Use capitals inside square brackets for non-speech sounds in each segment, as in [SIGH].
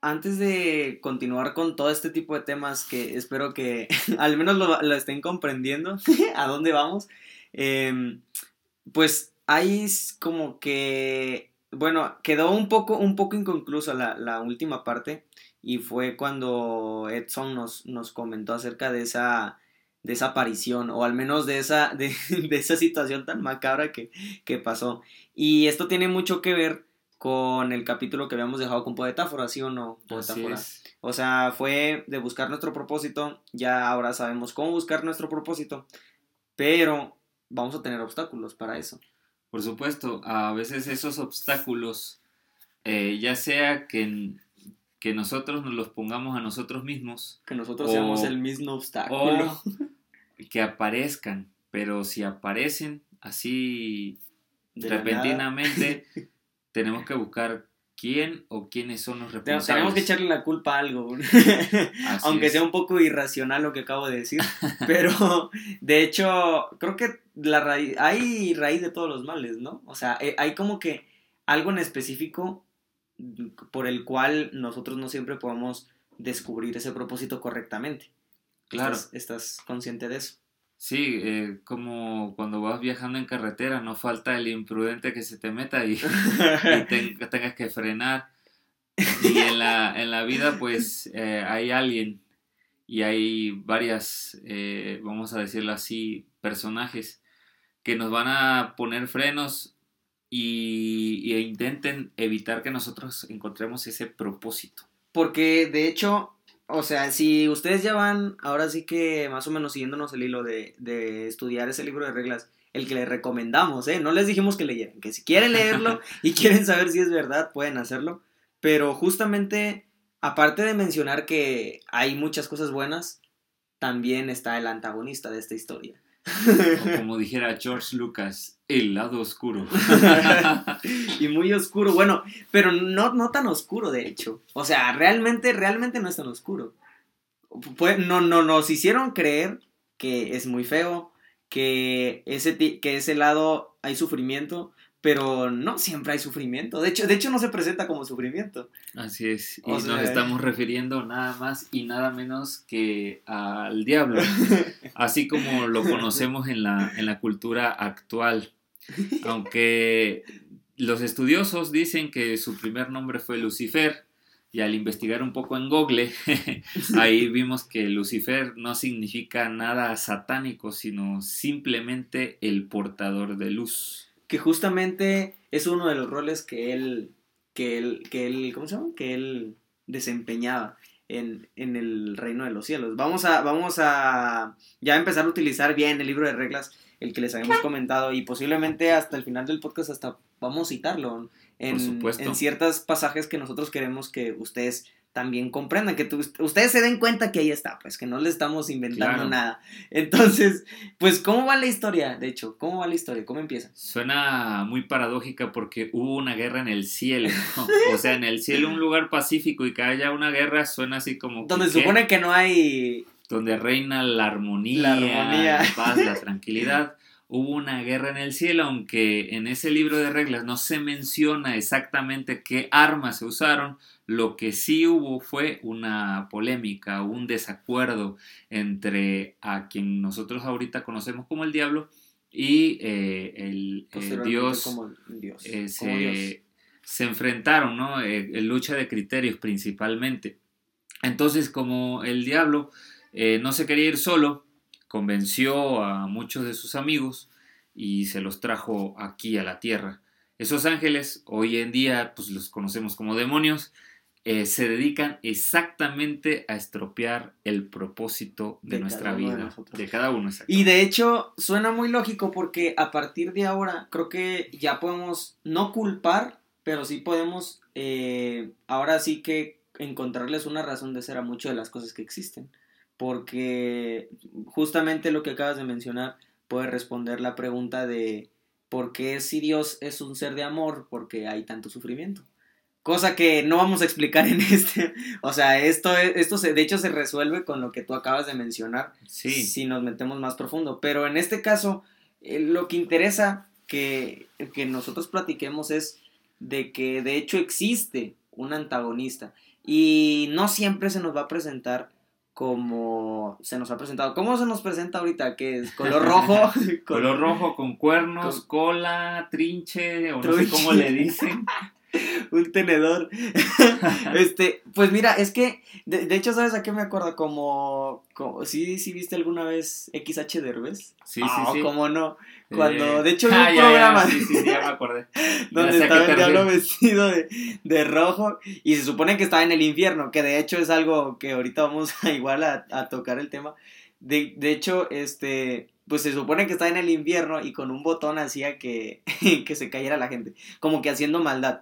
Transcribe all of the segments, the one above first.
antes de continuar con todo este tipo de temas que espero que [LAUGHS] al menos lo, estén comprendiendo [LAUGHS] a dónde vamos, em, pues hay como que, bueno, quedó un poco, un poco inconclusa la, última parte y fue cuando Edson nos, nos comentó acerca de esa, de aparición o al menos de esa, [LAUGHS] de, esa situación tan macabra que, que pasó. Y esto tiene mucho que ver con el capítulo que habíamos dejado con Poetáfora, ¿sí o no? Poetáfora. O sea, fue de buscar nuestro propósito, ya ahora sabemos cómo buscar nuestro propósito, pero vamos a tener obstáculos para eso. Por supuesto, a veces esos obstáculos, eh, ya sea que, que nosotros nos los pongamos a nosotros mismos. Que nosotros seamos el mismo obstáculo. que aparezcan, pero si aparecen así repentinamente, [LAUGHS] tenemos que buscar quién o quiénes son los responsables. Tenemos que echarle la culpa a algo, [LAUGHS] aunque sea un poco irracional lo que acabo de decir, [LAUGHS] pero de hecho creo que la raíz, hay raíz de todos los males, ¿no? O sea, eh, hay como que algo en específico por el cual nosotros no siempre podemos descubrir ese propósito correctamente. Claro. ¿Estás, consciente de eso? Sí, eh, como cuando vas viajando en carretera, no falta el imprudente que se te meta y, [LAUGHS] tengas que frenar. Y en la, en la vida, pues eh, hay alguien y hay varias, eh, vamos a decirlo así, personajes que nos van a poner frenos y, y intenten evitar que nosotros encontremos ese propósito. Porque de hecho, o sea, si ustedes ya van, ahora sí que más o menos siguiéndonos el hilo de, de estudiar ese libro de reglas, el que les recomendamos, ¿eh? No les dijimos que leyeran, que si quieren leerlo [LAUGHS] y quieren saber si es verdad, pueden hacerlo. Pero justamente, aparte de mencionar que hay muchas cosas buenas, también está el antagonista de esta historia. Como dijera George Lucas, el lado oscuro. [LAUGHS] y muy oscuro, bueno, pero no, no tan oscuro, de hecho. O sea, realmente, realmente no es tan oscuro. Pues, no, no, nos hicieron creer que es muy feo, que ese, que ese lado hay sufrimiento, pero no siempre hay sufrimiento. De hecho, de hecho no se presenta como sufrimiento. Así es. Y nos estamos refiriendo nada más y nada menos que al diablo, [LAUGHS] así como lo conocemos en la, en la cultura actual. Aunque los estudiosos dicen que su primer nombre fue Lucifer, y al investigar un poco en Google, [LAUGHS] ahí vimos que Lucifer no significa nada satánico, sino simplemente el portador de luz que justamente es uno de los roles que él, que él, que él, ¿cómo se llama? Que él desempeñaba en, en, el reino de los cielos. Vamos a, vamos a ya empezar a utilizar bien el libro de reglas, el que les habíamos comentado, y posiblemente hasta el final del podcast hasta vamos a citarlo en, en ciertos pasajes que nosotros queremos que ustedes también comprendan, que ustedes se den cuenta que ahí está, pues que no le estamos inventando nada. Entonces, pues, ¿cómo va la historia? De hecho, ¿cómo va la historia? ¿Cómo empieza? Suena muy paradójica porque hubo una guerra en el cielo, [LAUGHS] o sea, en el cielo un lugar pacífico y que haya una guerra suena así como... Donde se supone que no hay... Donde reina la armonía, la, armonía. la paz, la tranquilidad hubo una guerra en el cielo, aunque en ese libro de reglas no se menciona exactamente qué armas se usaron, lo que sí hubo fue una polémica, un desacuerdo entre a quien nosotros ahorita conocemos como el diablo y eh, el, Dios, eh, se, enfrentaron, ¿no? Eh, en lucha de criterios principalmente. Entonces, como el diablo no se quería ir solo, convenció a muchos de sus amigos y se los trajo aquí a la tierra. Esos ángeles, hoy en día, pues los conocemos como demonios, eh, se dedican exactamente a estropear el propósito de, nuestra vida, de, cada uno. Y de hecho, suena muy lógico porque a partir de ahora creo que ya podemos no culpar, pero sí podemos eh, ahora sí que encontrarles una razón de ser a muchas de las cosas que existen porque justamente lo que acabas de mencionar puede responder la pregunta de por qué si Dios es un ser de amor, porque hay tanto sufrimiento. Cosa que no vamos a explicar en este. [LAUGHS] O sea, esto, esto se, de hecho se resuelve con lo que tú acabas de mencionar. Sí. Si nos metemos más profundo. Pero en este caso, eh, lo que interesa que, que nosotros platiquemos es de que de hecho existe un antagonista. Y no siempre se nos va a presentar como se nos ha presentado. ¿Cómo se nos presenta ahorita? ¿Qué es? ¿Color rojo? [LAUGHS] Color rojo con cuernos, cola, trinche, o no sé cómo le dicen. [LAUGHS] [LAUGHS] un tenedor. [LAUGHS] este, pues mira, es que, de, hecho, ¿sabes a qué me acuerdo? Como, como ¿sí, sí viste alguna vez XH Derbez? Sí, sí, ah, sí. ¿Cómo no? Cuando, de hecho, [LAUGHS] hay un ah, programa. sí, sí, ya me acordé. donde estaba el diablo vestido de, de, rojo y se supone que estaba en el infierno, que de hecho es algo que ahorita vamos a igual a, a tocar el tema. De, de hecho, este, pues se supone que está en el infierno y con un botón hacía que, [LAUGHS] que se cayera la gente, como que haciendo maldad.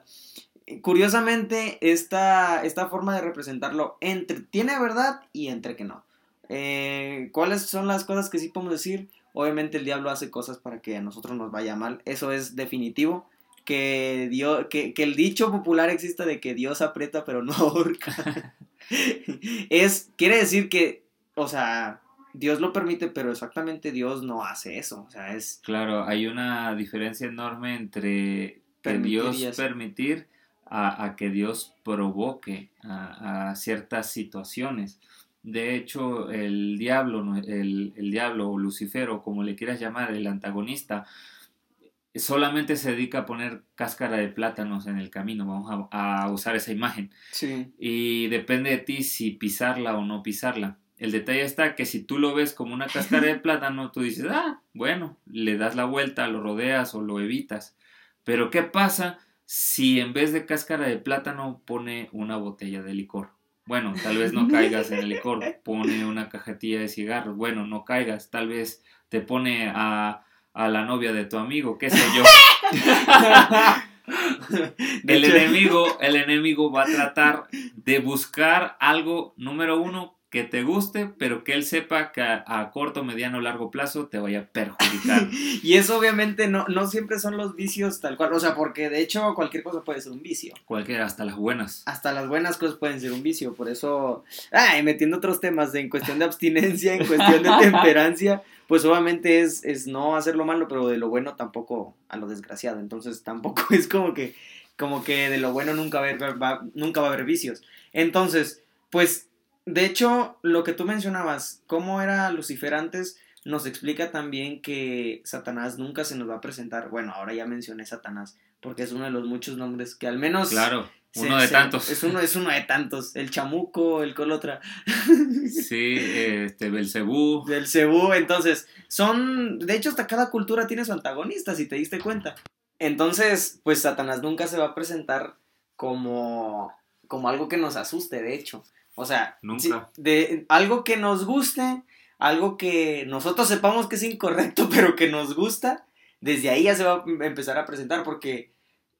Curiosamente, esta, esta forma de representarlo entre tiene verdad y entre que no. Eh, ¿Cuáles son las cosas que sí podemos decir? Obviamente el diablo hace cosas para que a nosotros nos vaya mal, eso es definitivo. Que, Dios, que, que el dicho popular exista de que Dios aprieta pero no ahorca. [LAUGHS] [LAUGHS] es, quiere decir que, o sea, Dios lo permite, pero exactamente Dios no hace eso. O sea, es. Claro, hay una diferencia enorme entre que Dios permitir a, que Dios provoque a, ciertas situaciones. De hecho, el diablo, el, el diablo o Lucifer, o como le quieras llamar, el antagonista, solamente se dedica a poner cáscara de plátanos en el camino, vamos a, a usar esa imagen. Sí. Y depende de ti si pisarla o no pisarla. El detalle está que si tú lo ves como una cáscara de [LAUGHS] plátano, tú dices, ah, bueno, le das la vuelta, lo rodeas o lo evitas. Pero ¿qué pasa si en vez de cáscara de plátano pone una botella de licor? Bueno, tal vez no [LAUGHS] caigas en el licor, pone una cajetilla de cigarros, bueno, no caigas, tal vez te pone a, a la novia de tu amigo, qué sé yo. [LAUGHS] el enemigo, el enemigo va a tratar de buscar algo, número uno, que te guste, pero que él sepa que a, corto, mediano, largo plazo te vaya a perjudicar. [LAUGHS] y eso obviamente no, no siempre son los vicios tal cual, o sea, porque de hecho cualquier cosa puede ser un vicio. Cualquiera, hasta las buenas. Hasta las buenas cosas pueden ser un vicio, por eso, ay, metiendo otros temas en cuestión de abstinencia, en cuestión de [LAUGHS] temperancia, pues obviamente es, es no hacer lo malo, pero de lo bueno tampoco a lo desgraciado, entonces tampoco [LAUGHS] es como que, como que de lo bueno nunca va a haber, nunca va a haber vicios. Entonces, pues de hecho, lo que tú mencionabas, cómo era Lucifer antes, nos explica también que Satanás nunca se nos va a presentar. Bueno, ahora ya mencioné Satanás, porque es uno de los muchos nombres que al menos. Claro, uno de tantos. Es uno, es uno de tantos. El chamuco, el colotra. [LAUGHS] Sí, este, Belcebú. Belcebú, entonces, son. De hecho, hasta cada cultura tiene su antagonista, si te diste cuenta. Entonces, pues Satanás nunca se va a presentar como. como algo que nos asuste, de hecho. O sea, de algo que nos guste, algo que nosotros sepamos que es incorrecto, [LAUGHS] pero que nos gusta, desde ahí ya se va a empezar a presentar, porque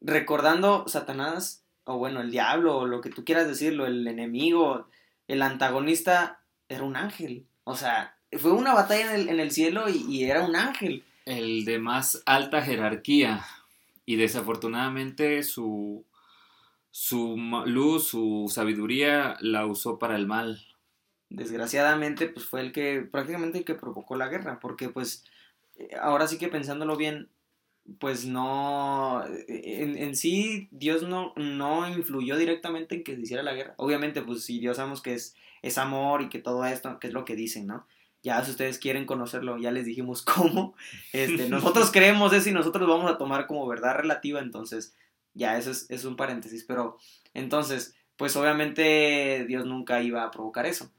recordando Satanás, o bueno, el diablo, o lo que tú quieras decirlo, el enemigo, el antagonista, era un ángel. O sea, fue una batalla en el, en el cielo y, y era un ángel. El de más alta jerarquía. Y desafortunadamente su, su luz, su sabiduría la usó para el mal. Desgraciadamente, pues fue el que, prácticamente el que provocó la guerra, porque pues, eh, ahora sí que pensándolo bien, pues no, en, en, sí Dios no, no influyó directamente en que se hiciera la guerra. Obviamente, pues si Dios sabemos que es, es amor y que todo esto, que es lo que dicen, ¿no? Ya si ustedes quieren conocerlo, ya les dijimos [LAUGHS] cómo. Este, [LAUGHS] nosotros creemos eso y nosotros lo vamos a tomar como verdad relativa, entonces ya, eso es, un paréntesis, pero entonces, pues obviamente Dios nunca iba a provocar eso.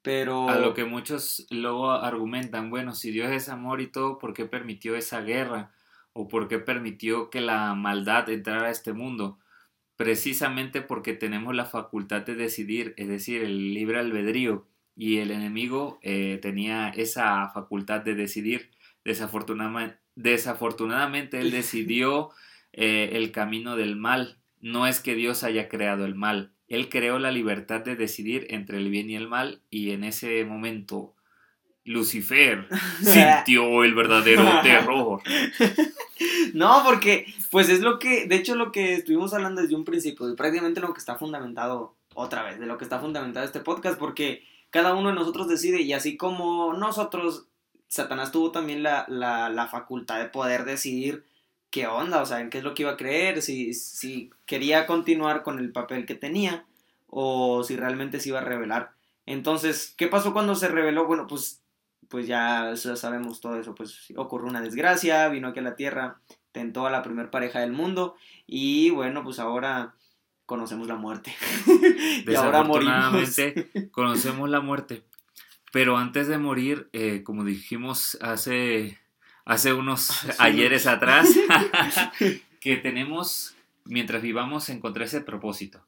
Pero... A lo que muchos luego argumentan, bueno, si Dios es amor y todo, ¿por qué permitió esa guerra? ¿O por qué permitió que la maldad entrara a este mundo? Precisamente porque tenemos la facultad de decidir, es decir, el libre albedrío. Y el enemigo eh, tenía esa facultad de decidir. Desafortunadamente, desafortunadamente él [LAUGHS] decidió eh, el camino del mal. No es que Dios haya creado el mal. Él creó la libertad de decidir entre el bien y el mal y en ese momento Lucifer [LAUGHS] sintió el verdadero [LAUGHS] terror. No, porque pues es lo que, de hecho lo que estuvimos hablando desde un principio, de prácticamente lo que está fundamentado otra vez, de lo que está fundamentado este podcast, porque cada uno de nosotros decide y así como nosotros, Satanás tuvo también la, la, la facultad de poder decidir qué onda, o sea, en qué es lo que iba a creer, si, si quería continuar con el papel que tenía o si realmente se iba a revelar. Entonces, ¿qué pasó cuando se reveló? Bueno, pues, pues ya, sabemos todo eso, pues ocurrió una desgracia, vino aquí a la Tierra, tentó a la primer pareja del mundo y bueno, pues ahora conocemos la muerte. [LAUGHS] y ahora morimos. conocemos la muerte. Pero antes de morir, eh, como dijimos hace hace unos [LAUGHS] ayeres atrás, [LAUGHS] [LAUGHS] que tenemos, mientras vivamos, encontrar ese propósito.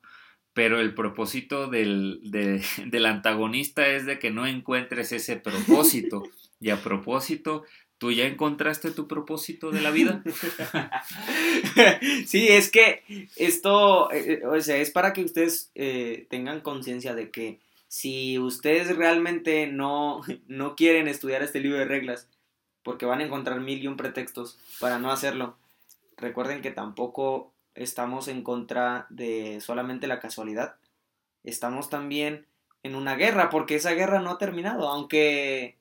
Pero el propósito del, del antagonista es de que no encuentres ese propósito. Y a propósito, ¿Tú ya encontraste tu propósito de la vida? sí, es que esto, eh, eh, o sea, es para que ustedes eh, tengan conciencia de que si ustedes realmente no, no quieren estudiar este libro de reglas, porque van a encontrar mil y un pretextos para no hacerlo. Recuerden que tampoco estamos en contra de solamente la casualidad. Estamos también en una guerra, porque esa guerra no ha terminado, aunque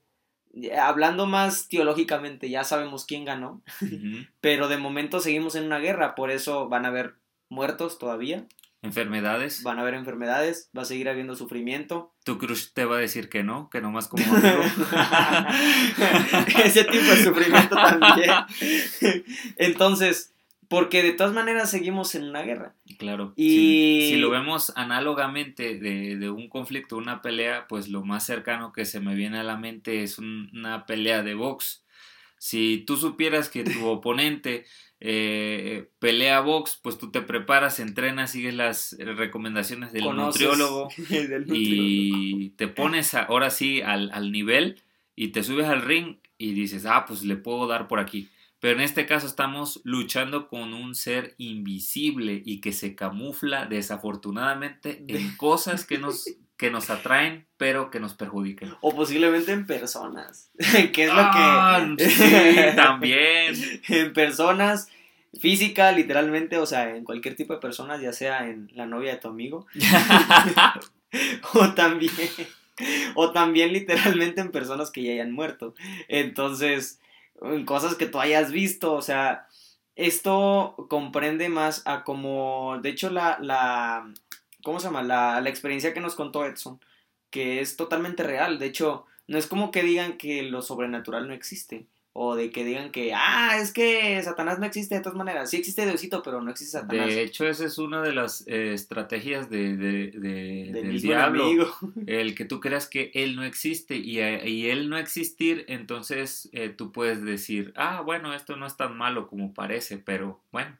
hablando más teológicamente ya sabemos quién ganó, [LAUGHS] pero de momento seguimos en una guerra, por eso van a haber muertos todavía. Enfermedades. Van a haber enfermedades, va a seguir habiendo sufrimiento. Tu crush te va a decir que no, que nomás como [LAUGHS] Ese tipo de sufrimiento también. Entonces, porque de todas maneras seguimos en una guerra. Claro. Y si, lo vemos análogamente de, un conflicto, una pelea, pues lo más cercano que se me viene a la mente es una pelea de box. Si tú supieras que tu oponente eh, pelea box, pues tú te preparas, entrenas, sigues las recomendaciones del nutriólogo, [LAUGHS] y te pones ahora sí al, al, nivel y te subes al ring y dices, ah, pues le puedo dar por aquí. Pero en este caso estamos luchando con un ser invisible y que se camufla desafortunadamente en cosas que nos [LAUGHS] que nos atraen, pero que nos perjudiquen. O posiblemente en personas, [LAUGHS] que es lo que... Ah, [LAUGHS] sí, también. en personas, física, literalmente, o sea, en cualquier tipo de personas, ya sea en la novia de tu amigo, [LAUGHS] o también, o también literalmente en personas que ya hayan muerto. Entonces, en cosas que tú hayas visto, o sea, esto comprende más a como, de hecho, la, la ¿cómo se llama? La, la experiencia que nos contó Edson, que es totalmente real. De hecho, no es como que digan que lo sobrenatural no existe. O de que digan que, ah, es que Satanás no existe de todas maneras. Sí existe Diosito, pero no existe Satanás. De hecho, esa es una de las eh, estrategias de, de, del diablo. El que tú creas que Él no existe y, eh, y Él no existir, entonces eh, tú puedes decir, ah, bueno, esto no es tan malo como parece, pero bueno,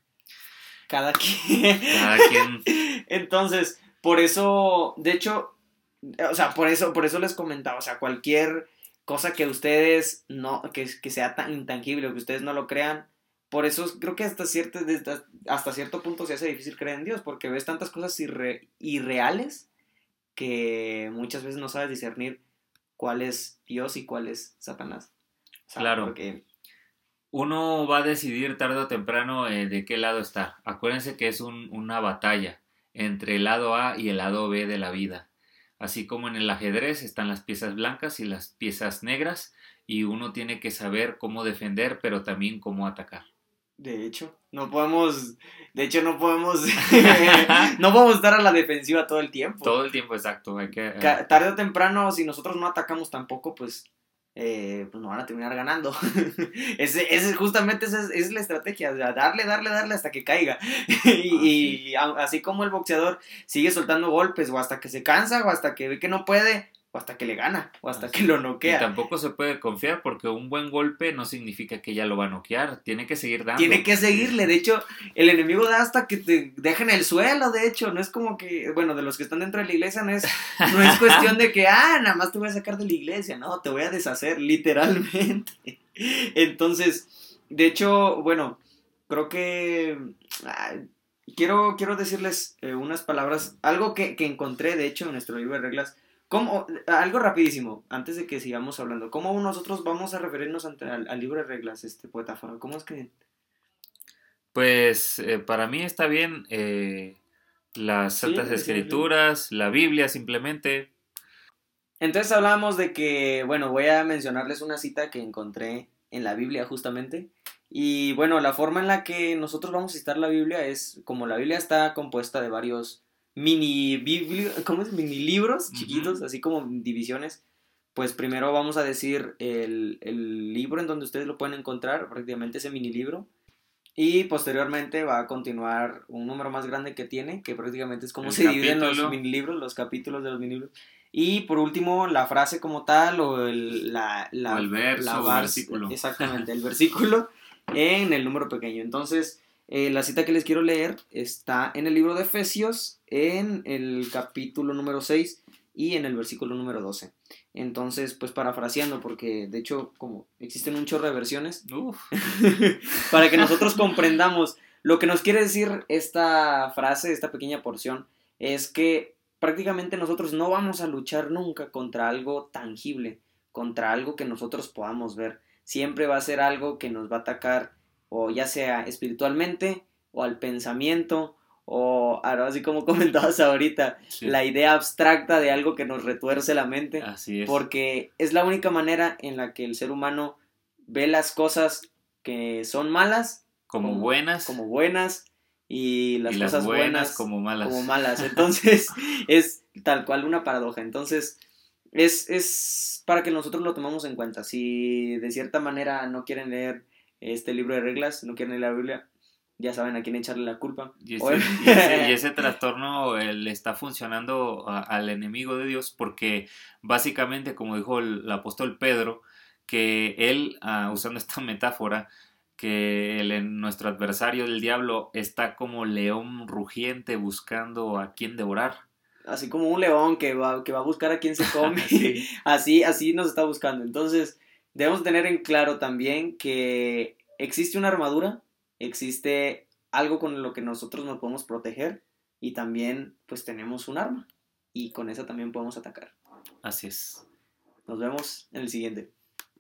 cada quien. Cada quien. [LAUGHS] Entonces, por eso, de hecho, o sea, por eso, por eso les comentaba, o sea, cualquier cosa que ustedes no, que, que sea tan intangible o que ustedes no lo crean, por eso creo que hasta cierto, hasta cierto punto se hace difícil creer en Dios, porque ves tantas cosas irreales que muchas veces no sabes discernir cuál es Dios y cuál es Satanás. claro. Porque uno va a decidir tarde o temprano eh, de qué lado está. Acuérdense que es una batalla entre el lado A y el lado B de la vida. Así como en el ajedrez están las piezas blancas y las piezas negras y uno tiene que saber cómo defender pero también cómo atacar. De hecho, no podemos, de hecho no podemos, [LAUGHS] [LAUGHS] no podemos estar a la defensiva todo el tiempo. Todo el tiempo, exacto. Hay que, Tarde o temprano, si nosotros no atacamos tampoco, pues eh, pues no van a terminar ganando. [LAUGHS] ese, ese, justamente esa es, la estrategia, darle, darle, darle hasta que caiga. [LAUGHS] y, así como el boxeador sigue soltando golpes o hasta que se cansa o hasta que ve que no puede, o hasta que le gana, o hasta que lo noquea. Y tampoco se puede confiar porque un buen golpe no significa que ya lo va a noquear, tiene que seguir dando. Tiene que seguirle, de hecho, el enemigo da hasta que te dejen el suelo, de hecho, no es como que, bueno, de los que están dentro de la iglesia no es, no es cuestión de que, [LAUGHS] ah, nada más te voy a sacar de la iglesia, no, te voy a deshacer, literalmente. [LAUGHS] Entonces, de hecho, bueno, creo que... Ah, quiero, quiero decirles eh, unas palabras, algo que, que encontré, de hecho, en nuestro libro de reglas, ¿Cómo, algo rapidísimo, antes de que sigamos hablando, ¿cómo nosotros vamos a referirnos al, libro de reglas, este poeta ¿Cómo es que...? Pues eh, para mí está bien eh, las Santas Escrituras, la Biblia simplemente. Entonces hablamos de que, bueno, voy a mencionarles una cita que encontré en la Biblia justamente, Y bueno, la forma en la que nosotros vamos a citar la Biblia es como la Biblia está compuesta de varios mini ¿cómo es? Mini libros chiquitos, así como divisiones. Pues primero vamos a decir el, el, libro en donde ustedes lo pueden encontrar, prácticamente ese mini libro. Y posteriormente va a continuar un número más grande que tiene, que prácticamente es como se dividen los mini libros, los capítulos de los mini libros. Y por último, la frase como tal o el, la, la, el verso, el versículo. Exactamente, el versículo [LAUGHS] en el número pequeño. Entonces, eh, la cita que les quiero leer está en el libro de Efesios, en el capítulo número 6 y en el versículo número 12. Entonces, pues parafraseando, porque de hecho, como existen un chorro de versiones, [LAUGHS] para que nosotros comprendamos lo que nos quiere decir esta frase, esta pequeña porción, es que prácticamente nosotros no vamos a luchar nunca contra algo tangible, contra algo que nosotros podamos ver. Siempre va a ser algo que nos va a atacar o ya sea espiritualmente o al pensamiento o así como [LAUGHS] comentabas ahorita, la idea abstracta de algo que nos retuerce la mente. Así es. Porque es la única manera en la que el ser humano ve las cosas que son malas como buenas. Como buenas y las cosas buenas, como malas. Como malas. [LAUGHS] Entonces, es tal cual una paradoja. Entonces, es, es para que nosotros lo tomemos en cuenta. Si de cierta manera no quieren leer este libro de reglas, no quieren leer la Biblia, ya saben a quién echarle la culpa. Y ese, [LAUGHS] trastorno eh, le está funcionando al enemigo de Dios porque básicamente, como dijo el, apóstol Pedro, que él, ah, usando esta metáfora, que el, nuestro adversario, el diablo, está como león rugiente buscando a quien devorar. Así como un león que va, que va a buscar a quien se [LAUGHS] come. [LAUGHS] así, así nos está buscando. Entonces, debemos tener en claro también que existe una armadura, existe algo con lo que nosotros nos podemos proteger y también pues tenemos un arma y con esa también podemos atacar. Así es. Nos vemos en el siguiente.